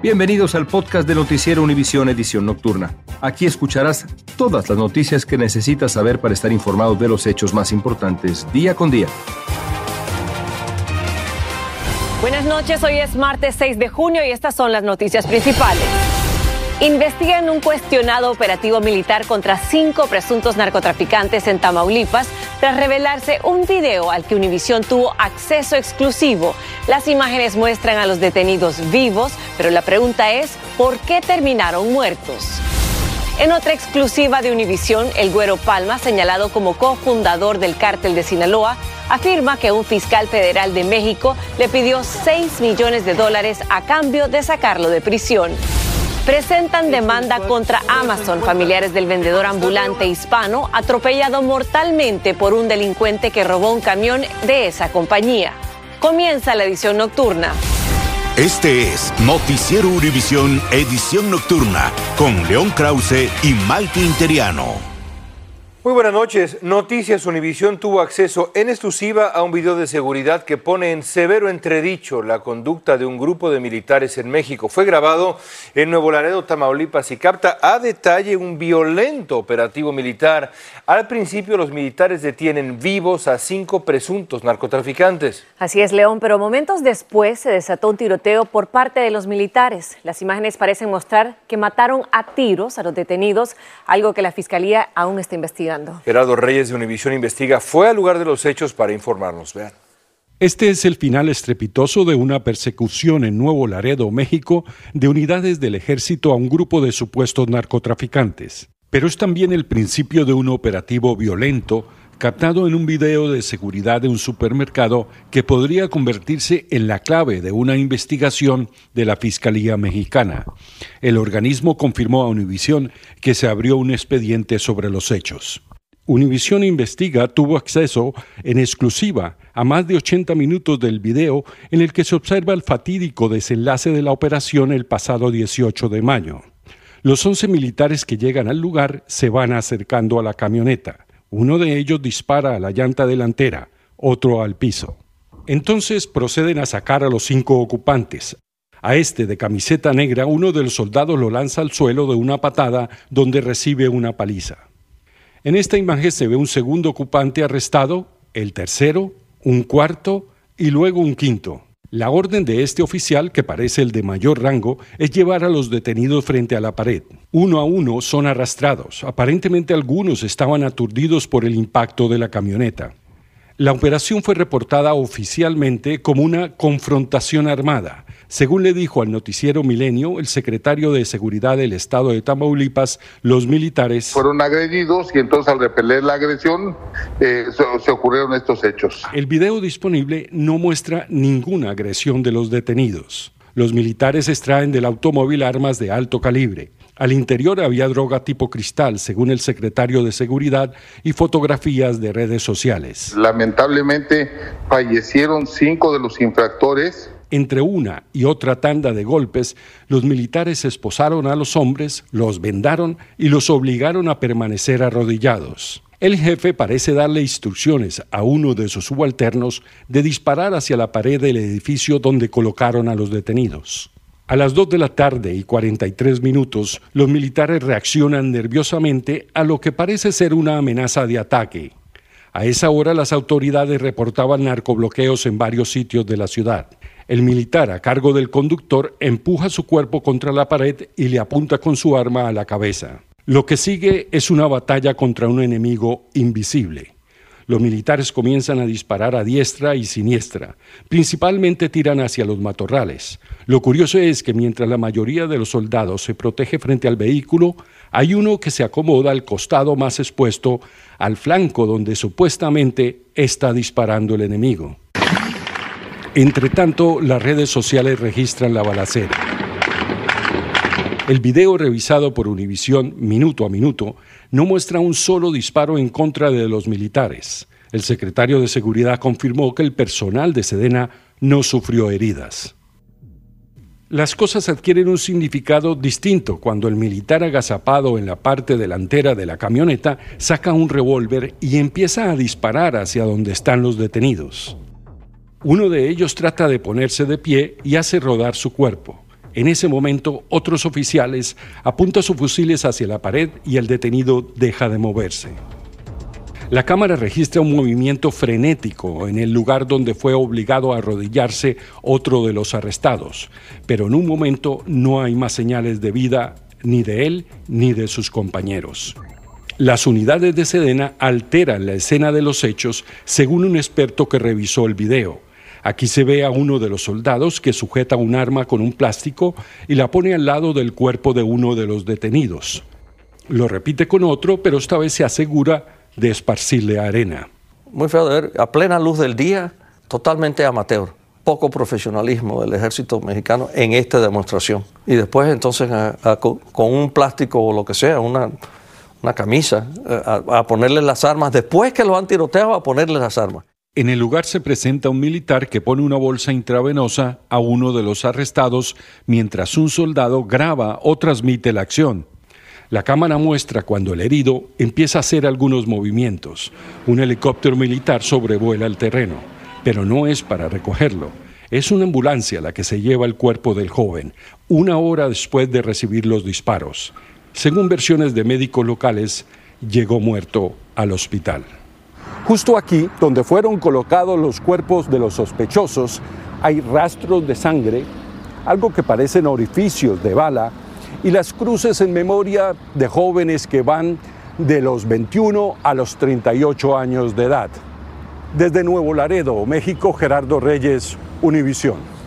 Bienvenidos al podcast de Noticiero Univisión Edición Nocturna. Aquí escucharás todas las noticias que necesitas saber para estar informado de los hechos más importantes día con día. Buenas noches, hoy es martes 6 de junio y estas son las noticias principales. Investigan un cuestionado operativo militar contra cinco presuntos narcotraficantes en Tamaulipas tras revelarse un video al que Univision tuvo acceso exclusivo. Las imágenes muestran a los detenidos vivos, pero la pregunta es, ¿por qué terminaron muertos? En otra exclusiva de Univision, el Güero Palma, señalado como cofundador del cártel de Sinaloa, afirma que un fiscal federal de México le pidió 6 millones de dólares a cambio de sacarlo de prisión presentan demanda contra Amazon, familiares del vendedor ambulante hispano atropellado mortalmente por un delincuente que robó un camión de esa compañía. Comienza la edición nocturna. Este es Noticiero Univisión Edición Nocturna con León Krause y Malti Interiano. Muy buenas noches. Noticias Univisión tuvo acceso en exclusiva a un video de seguridad que pone en severo entredicho la conducta de un grupo de militares en México. Fue grabado en Nuevo Laredo, Tamaulipas y capta a detalle un violento operativo militar. Al principio los militares detienen vivos a cinco presuntos narcotraficantes. Así es, León, pero momentos después se desató un tiroteo por parte de los militares. Las imágenes parecen mostrar que mataron a tiros a los detenidos, algo que la Fiscalía aún está investigando. Gerardo Reyes de Univisión Investiga fue al lugar de los hechos para informarnos. Vean. Este es el final estrepitoso de una persecución en Nuevo Laredo, México, de unidades del ejército a un grupo de supuestos narcotraficantes. Pero es también el principio de un operativo violento captado en un video de seguridad de un supermercado que podría convertirse en la clave de una investigación de la Fiscalía Mexicana. El organismo confirmó a Univision que se abrió un expediente sobre los hechos. Univision Investiga tuvo acceso en exclusiva a más de 80 minutos del video en el que se observa el fatídico desenlace de la operación el pasado 18 de mayo. Los 11 militares que llegan al lugar se van acercando a la camioneta. Uno de ellos dispara a la llanta delantera, otro al piso. Entonces proceden a sacar a los cinco ocupantes. A este de camiseta negra, uno de los soldados lo lanza al suelo de una patada donde recibe una paliza. En esta imagen se ve un segundo ocupante arrestado, el tercero, un cuarto y luego un quinto. La orden de este oficial, que parece el de mayor rango, es llevar a los detenidos frente a la pared. Uno a uno son arrastrados. Aparentemente algunos estaban aturdidos por el impacto de la camioneta. La operación fue reportada oficialmente como una confrontación armada, Según le dijo al noticiero Milenio, el secretario de Seguridad del Estado de Tamaulipas, los militares fueron agredidos y entonces al repeler la agresión eh, se, se ocurrieron estos hechos. El video disponible no muestra ninguna agresión de los detenidos. Los militares extraen del automóvil armas de alto calibre. Al interior había droga tipo cristal, según el secretario de Seguridad, y fotografías de redes sociales. Lamentablemente fallecieron cinco de los infractores entre una y otra tanda de golpes, los militares esposaron a los hombres, los vendaron y los obligaron a permanecer arrodillados. El jefe parece darle instrucciones a uno de sus subalternos de disparar hacia la pared del edificio donde colocaron a los detenidos. A las 2 de la tarde y 43 minutos, los militares reaccionan nerviosamente a lo que parece ser una amenaza de ataque. A esa hora las autoridades reportaban narcobloqueos en varios sitios de la ciudad. El militar a cargo del conductor empuja su cuerpo contra la pared y le apunta con su arma a la cabeza. Lo que sigue es una batalla contra un enemigo invisible. Los militares comienzan a disparar a diestra y siniestra. Principalmente tiran hacia los matorrales. Lo curioso es que mientras la mayoría de los soldados se protege frente al vehículo, hay uno que se acomoda al costado más expuesto, al flanco donde supuestamente está disparando el enemigo. Entre tanto, las redes sociales registran la balacera. El video revisado por Univisión minuto a minuto no muestra un solo disparo en contra de los militares. El secretario de Seguridad confirmó que el personal de Sedena no sufrió heridas. Las cosas adquieren un significado distinto cuando el militar agazapado en la parte delantera de la camioneta saca un revólver y empieza a disparar hacia donde están los detenidos. Uno de ellos trata de ponerse de pie y hace rodar su cuerpo. En ese momento, otros oficiales apuntan sus fusiles hacia la pared y el detenido deja de moverse. La cámara registra un movimiento frenético en el lugar donde fue obligado a arrodillarse otro de los arrestados, pero en un momento no hay más señales de vida ni de él ni de sus compañeros. Las unidades de Sedena alteran la escena de los hechos según un experto que revisó el video. Aquí se ve a uno de los soldados que sujeta un arma con un plástico y la pone al lado del cuerpo de uno de los detenidos. Lo repite con otro, pero esta vez se asegura de esparcirle arena. Muy feo de ver, a plena luz del día, totalmente amateur. Poco profesionalismo del ejército mexicano en esta demostración. Y después entonces con un plástico o lo que sea, una, una camisa, a, a ponerle las armas, después que lo han tiroteado, a ponerle las armas. En el lugar se presenta un militar que pone una bolsa intravenosa a uno de los arrestados mientras un soldado graba o transmite la acción. La cámara muestra cuando el herido empieza a hacer algunos movimientos. Un helicóptero militar sobrevuela el terreno, pero no es para recogerlo. Es una ambulancia la que se lleva el cuerpo del joven, una hora después de recibir los disparos. Según versiones de médicos locales, llegó muerto al hospital. Justo aquí, donde fueron colocados los cuerpos de los sospechosos, hay rastros de sangre, algo que parecen orificios de bala, y las cruces en memoria de jóvenes que van de los 21 a los 38 años de edad. Desde Nuevo Laredo, México, Gerardo Reyes, Univisión.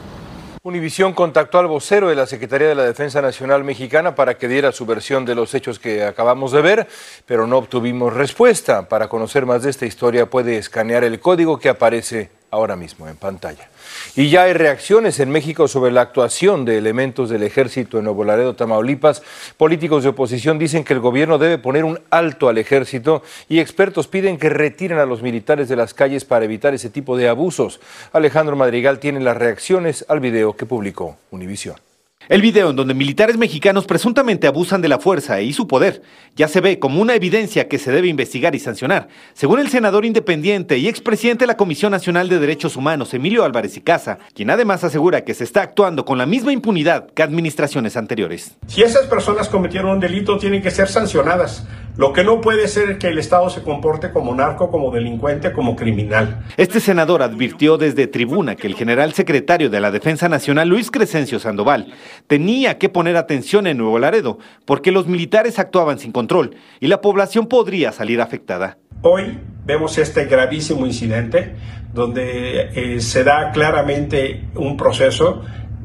Univisión contactó al vocero de la Secretaría de la Defensa Nacional Mexicana para que diera su versión de los hechos que acabamos de ver, pero no obtuvimos respuesta. Para conocer más de esta historia puede escanear el código que aparece ahora mismo en pantalla. Y ya hay reacciones en México sobre la actuación de elementos del ejército en Nuevo Laredo, Tamaulipas. Políticos de oposición dicen que el gobierno debe poner un alto al ejército y expertos piden que retiren a los militares de las calles para evitar ese tipo de abusos. Alejandro Madrigal tiene las reacciones al video que publicó Univisión. El video en donde militares mexicanos presuntamente abusan de la fuerza y su poder ya se ve como una evidencia que se debe investigar y sancionar, según el senador independiente y expresidente de la Comisión Nacional de Derechos Humanos, Emilio Álvarez y Casa, quien además asegura que se está actuando con la misma impunidad que administraciones anteriores. Si esas personas cometieron un delito, tienen que ser sancionadas. Lo que no puede ser es que el Estado se comporte como narco, como delincuente, como criminal. Este senador advirtió desde tribuna que el general secretario de la Defensa Nacional, Luis Crescencio Sandoval, tenía que poner atención en Nuevo Laredo, porque los militares actuaban sin control y la población podría salir afectada. Hoy vemos este gravísimo incidente donde eh, se da claramente un proceso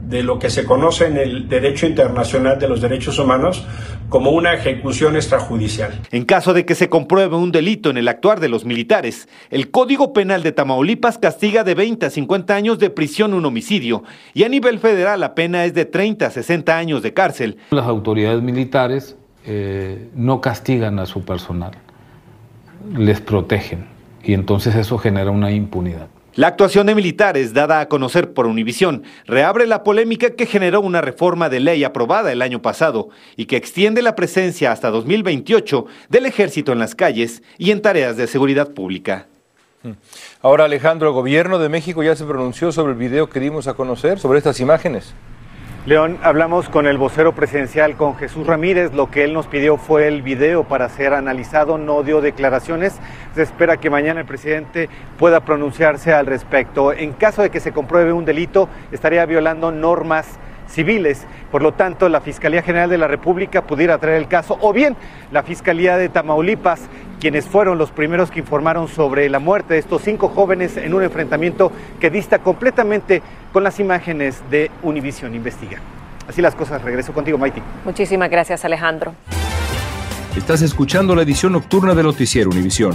de lo que se conoce en el derecho internacional de los derechos humanos como una ejecución extrajudicial. En caso de que se compruebe un delito en el actuar de los militares, el Código Penal de Tamaulipas castiga de 20 a 50 años de prisión un homicidio y a nivel federal la pena es de 30 a 60 años de cárcel. Las autoridades militares eh, no castigan a su personal, les protegen y entonces eso genera una impunidad. La actuación de militares dada a conocer por Univisión reabre la polémica que generó una reforma de ley aprobada el año pasado y que extiende la presencia hasta 2028 del ejército en las calles y en tareas de seguridad pública. Ahora Alejandro, el gobierno de México ya se pronunció sobre el video que dimos a conocer, sobre estas imágenes. León, hablamos con el vocero presidencial, con Jesús Ramírez. Lo que él nos pidió fue el video para ser analizado, no dio declaraciones. Se espera que mañana el presidente pueda pronunciarse al respecto. En caso de que se compruebe un delito, estaría violando normas civiles. Por lo tanto, la Fiscalía General de la República pudiera traer el caso, o bien la Fiscalía de Tamaulipas, quienes fueron los primeros que informaron sobre la muerte de estos cinco jóvenes en un enfrentamiento que dista completamente con las imágenes de Univision Investiga. Así las cosas, regreso contigo, Maiti. Muchísimas gracias, Alejandro. Estás escuchando la edición nocturna de Noticiero Univisión.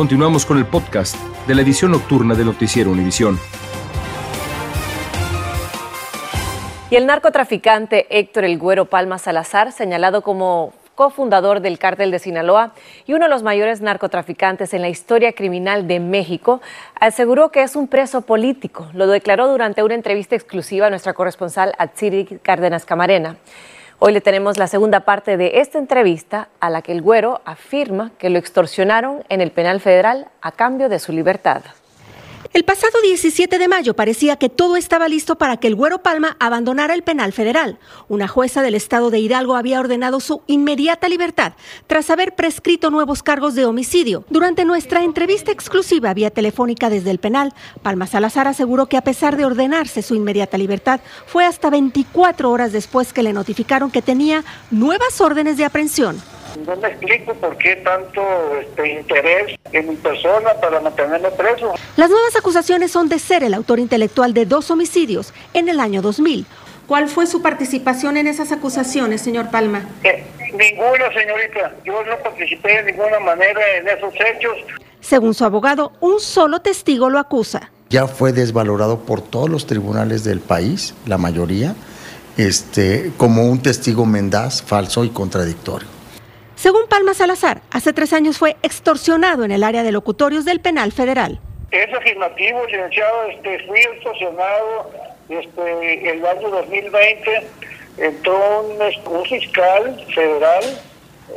Continuamos con el podcast de la edición nocturna de Noticiero Univisión. Y el narcotraficante Héctor El Güero Palma Salazar, señalado como cofundador del cártel de Sinaloa y uno de los mayores narcotraficantes en la historia criminal de México, aseguró que es un preso político. Lo declaró durante una entrevista exclusiva a nuestra corresponsal Atsiri Cárdenas Camarena. Hoy le tenemos la segunda parte de esta entrevista a la que el güero afirma que lo extorsionaron en el penal federal a cambio de su libertad. El pasado 17 de mayo parecía que todo estaba listo para que el Güero Palma abandonara el penal federal. Una jueza del estado de Hidalgo había ordenado su inmediata libertad tras haber prescrito nuevos cargos de homicidio. Durante nuestra entrevista exclusiva vía telefónica desde el penal, Palma Salazar aseguró que a pesar de ordenarse su inmediata libertad, fue hasta 24 horas después que le notificaron que tenía nuevas órdenes de aprehensión. No me explico por qué tanto este, interés en mi persona para mantenerme preso. Las nuevas acusaciones son de ser el autor intelectual de dos homicidios en el año 2000. ¿Cuál fue su participación en esas acusaciones, señor Palma? Eh, ninguna, señorita. Yo no participé de ninguna manera en esos hechos. Según su abogado, un solo testigo lo acusa. Ya fue desvalorado por todos los tribunales del país, la mayoría, este, como un testigo mendaz, falso y contradictorio. Según Palma Salazar, hace tres años fue extorsionado en el área de locutorios del penal federal. Es afirmativo, licenciado. Este, fui extorsionado este, el año 2020. Entró un, un fiscal federal,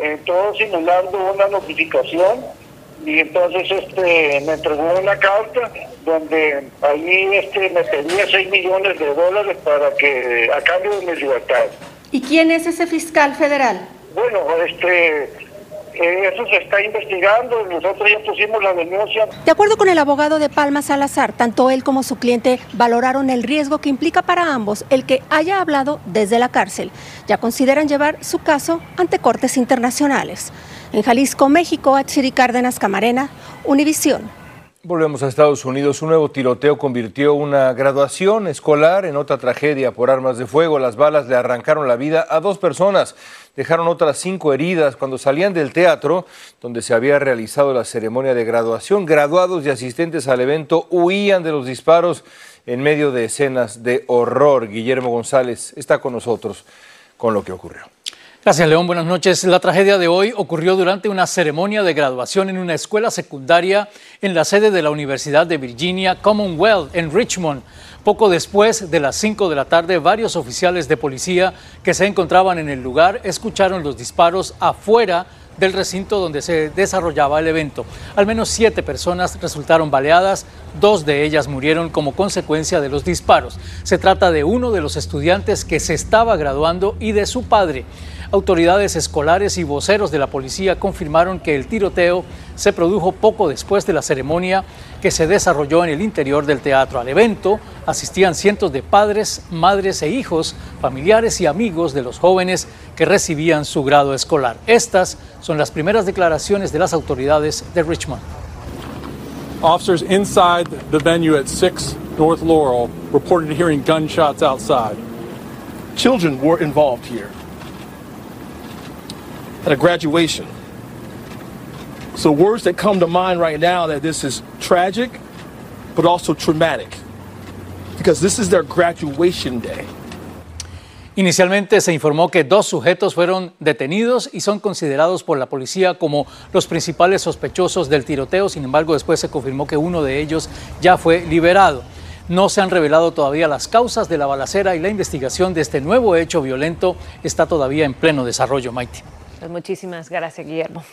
entró simulando una notificación y entonces este me entregó una carta donde ahí este me pedía 6 millones de dólares para que a cambio de mi libertad. ¿Y quién es ese fiscal federal? Bueno, este, eh, eso se está investigando, nosotros ya pusimos la denuncia. De acuerdo con el abogado de Palma Salazar, tanto él como su cliente valoraron el riesgo que implica para ambos el que haya hablado desde la cárcel. Ya consideran llevar su caso ante cortes internacionales. En Jalisco, México, Achiri Cárdenas Camarena, Univisión. Volvemos a Estados Unidos. Un nuevo tiroteo convirtió una graduación escolar en otra tragedia por armas de fuego. Las balas le arrancaron la vida a dos personas. Dejaron otras cinco heridas cuando salían del teatro donde se había realizado la ceremonia de graduación. Graduados y asistentes al evento huían de los disparos en medio de escenas de horror. Guillermo González está con nosotros con lo que ocurrió. Gracias, León. Buenas noches. La tragedia de hoy ocurrió durante una ceremonia de graduación en una escuela secundaria en la sede de la Universidad de Virginia Commonwealth en Richmond. Poco después de las 5 de la tarde, varios oficiales de policía que se encontraban en el lugar escucharon los disparos afuera del recinto donde se desarrollaba el evento. Al menos siete personas resultaron baleadas, dos de ellas murieron como consecuencia de los disparos. Se trata de uno de los estudiantes que se estaba graduando y de su padre. Autoridades escolares y voceros de la policía confirmaron que el tiroteo se produjo poco después de la ceremonia que se desarrolló en el interior del teatro. Al evento asistían cientos de padres, madres e hijos, familiares y amigos de los jóvenes que recibían su grado escolar. Estas son las primeras declaraciones de las autoridades de Richmond. Officers inside the venue at 6 North Laurel reported hearing gunshots outside. Children were involved here at a graduation. So words that come to mind right now that this is tragic, but also traumatic, because this is their graduation day. Inicialmente se informó que dos sujetos fueron detenidos y son considerados por la policía como los principales sospechosos del tiroteo. Sin embargo, después se confirmó que uno de ellos ya fue liberado. No se han revelado todavía las causas de la balacera y la investigación de este nuevo hecho violento está todavía en pleno desarrollo, Maite. Pues muchísimas gracias, Guillermo.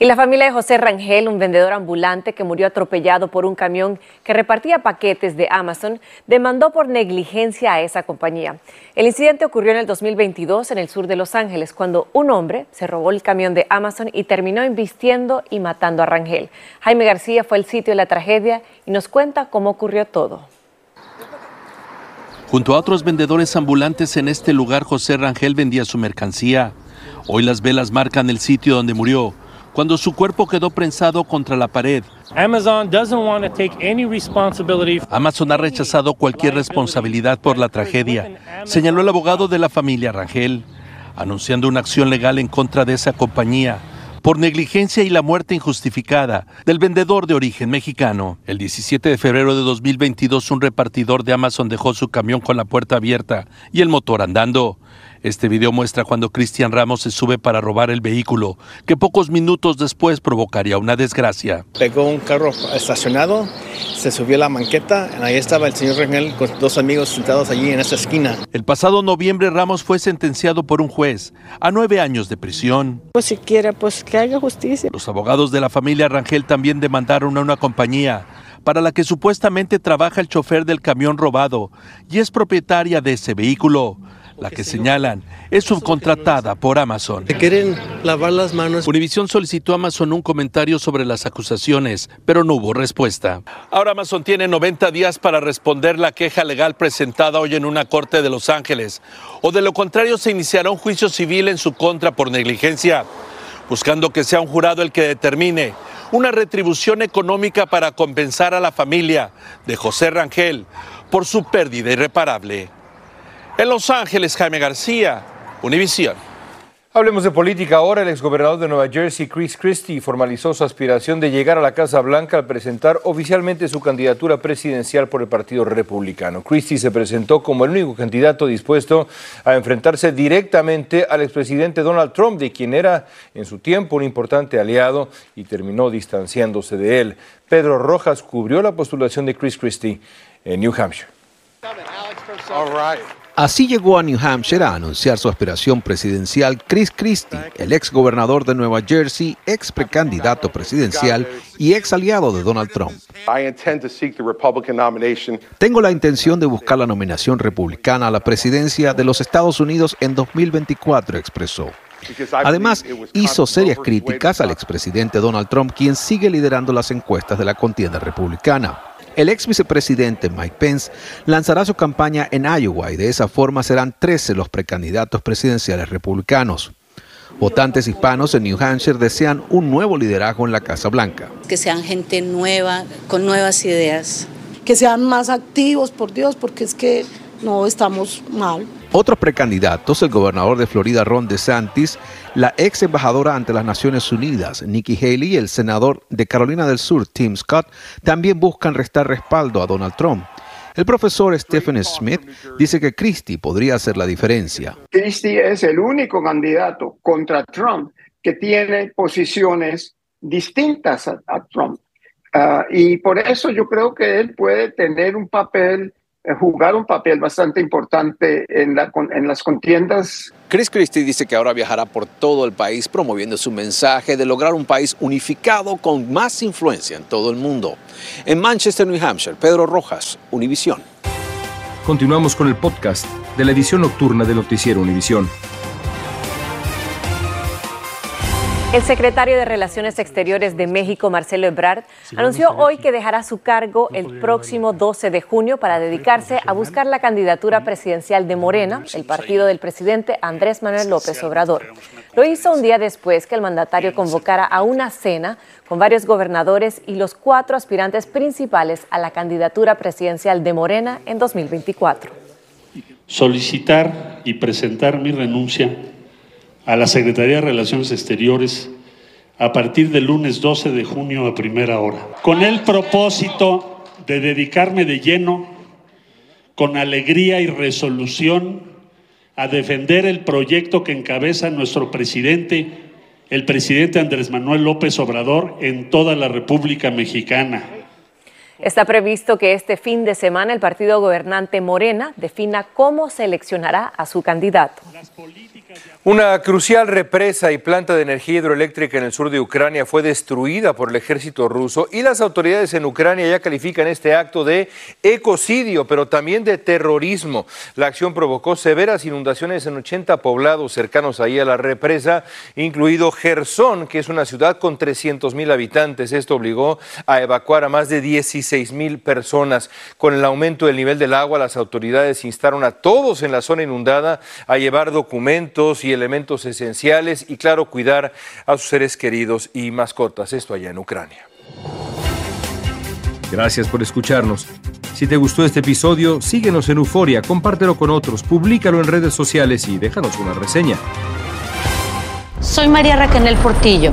Y la familia de José Rangel, un vendedor ambulante que murió atropellado por un camión que repartía paquetes de Amazon, demandó por negligencia a esa compañía. El incidente ocurrió en el 2022 en el sur de Los Ángeles, cuando un hombre se robó el camión de Amazon y terminó invistiendo y matando a Rangel. Jaime García fue al sitio de la tragedia y nos cuenta cómo ocurrió todo. Junto a otros vendedores ambulantes en este lugar, José Rangel vendía su mercancía. Hoy las velas marcan el sitio donde murió, cuando su cuerpo quedó prensado contra la pared. Amazon doesn't want to take any responsibility. Amazon ha rechazado cualquier responsabilidad por la tragedia, señaló el abogado de la familia Rangel, anunciando una acción legal en contra de esa compañía por negligencia y la muerte injustificada del vendedor de origen mexicano. El 17 de febrero de 2022, un repartidor de Amazon dejó su camión con la puerta abierta y el motor andando. Este video muestra cuando Cristian Ramos se sube para robar el vehículo, que pocos minutos después provocaría una desgracia. Pegó un carro estacionado, se subió a la manqueta, ahí estaba el señor Rangel con dos amigos sentados allí en esa esquina. El pasado noviembre Ramos fue sentenciado por un juez a nueve años de prisión. Pues si quiere, pues que haga justicia. Los abogados de la familia Rangel también demandaron a una compañía para la que supuestamente trabaja el chofer del camión robado y es propietaria de ese vehículo la que señalan es subcontratada por Amazon. quieren lavar las manos. Univision solicitó a Amazon un comentario sobre las acusaciones, pero no hubo respuesta. Ahora Amazon tiene 90 días para responder la queja legal presentada hoy en una corte de Los Ángeles, o de lo contrario se iniciará un juicio civil en su contra por negligencia, buscando que sea un jurado el que determine una retribución económica para compensar a la familia de José Rangel por su pérdida irreparable. En Los Ángeles, Jaime García, Univisión. Hablemos de política ahora. El exgobernador de Nueva Jersey, Chris Christie, formalizó su aspiración de llegar a la Casa Blanca al presentar oficialmente su candidatura presidencial por el Partido Republicano. Christie se presentó como el único candidato dispuesto a enfrentarse directamente al expresidente Donald Trump, de quien era en su tiempo un importante aliado y terminó distanciándose de él. Pedro Rojas cubrió la postulación de Chris Christie en New Hampshire. Así llegó a New Hampshire a anunciar su aspiración presidencial Chris Christie, el ex gobernador de Nueva Jersey, ex precandidato presidencial y ex aliado de Donald Trump. Tengo la intención de buscar la nominación republicana a la presidencia de los Estados Unidos en 2024, expresó. Además, hizo serias críticas al expresidente Donald Trump, quien sigue liderando las encuestas de la contienda republicana. El ex vicepresidente Mike Pence lanzará su campaña en Iowa y de esa forma serán 13 los precandidatos presidenciales republicanos. Votantes hispanos en New Hampshire desean un nuevo liderazgo en la Casa Blanca. Que sean gente nueva, con nuevas ideas. Que sean más activos, por Dios, porque es que no estamos mal. Otros precandidatos, el gobernador de Florida Ron DeSantis, la ex embajadora ante las Naciones Unidas Nikki Haley y el senador de Carolina del Sur Tim Scott también buscan restar respaldo a Donald Trump. El profesor Stephen Smith dice que Christie podría hacer la diferencia. Christie es el único candidato contra Trump que tiene posiciones distintas a, Trump. Ah, y por eso yo creo que él puede tener un papel jugar un papel bastante importante en, la, en las contiendas. Chris Christie dice que ahora viajará por todo el país promoviendo su mensaje de lograr un país unificado con más influencia en todo el mundo. En Manchester, New Hampshire, Pedro Rojas, Univisión. Continuamos con el podcast de la edición nocturna de Noticiero Univisión. El secretario de Relaciones Exteriores de México, Marcelo Ebrard, anunció hoy que dejará su cargo el próximo 12 de junio para dedicarse a buscar la candidatura presidencial de Morena, el partido del presidente Andrés Manuel López Obrador. Lo hizo un día después que el mandatario convocara a una cena con varios gobernadores y los cuatro aspirantes principales a la candidatura presidencial de Morena en 2024. Solicitar y presentar mi renuncia a la Secretaría de Relaciones Exteriores a partir del lunes 12 de junio a primera hora, con el propósito de dedicarme de lleno, con alegría y resolución, a defender el proyecto que encabeza nuestro presidente, el presidente Andrés Manuel López Obrador, en toda la República Mexicana. Está previsto que este fin de semana el partido gobernante Morena defina cómo seleccionará a su candidato. Una crucial represa y planta de energía hidroeléctrica en el sur de Ucrania fue destruida por el ejército ruso y las autoridades en Ucrania ya califican este acto de ecocidio, pero también de terrorismo. La acción provocó severas inundaciones en 80 poblados cercanos ahí a la represa, incluido Gerson, que es una ciudad con 300 mil habitantes. Esto obligó a evacuar a más de 16 mil personas. Con el aumento del nivel del agua, las autoridades instaron a todos en la zona inundada a llevar documentos y elementos esenciales y, claro, cuidar a sus seres queridos y mascotas. Esto allá en Ucrania. Gracias por escucharnos. Si te gustó este episodio, síguenos en Euforia, compártelo con otros, públicalo en redes sociales y déjanos una reseña. Soy María Raquel Portillo.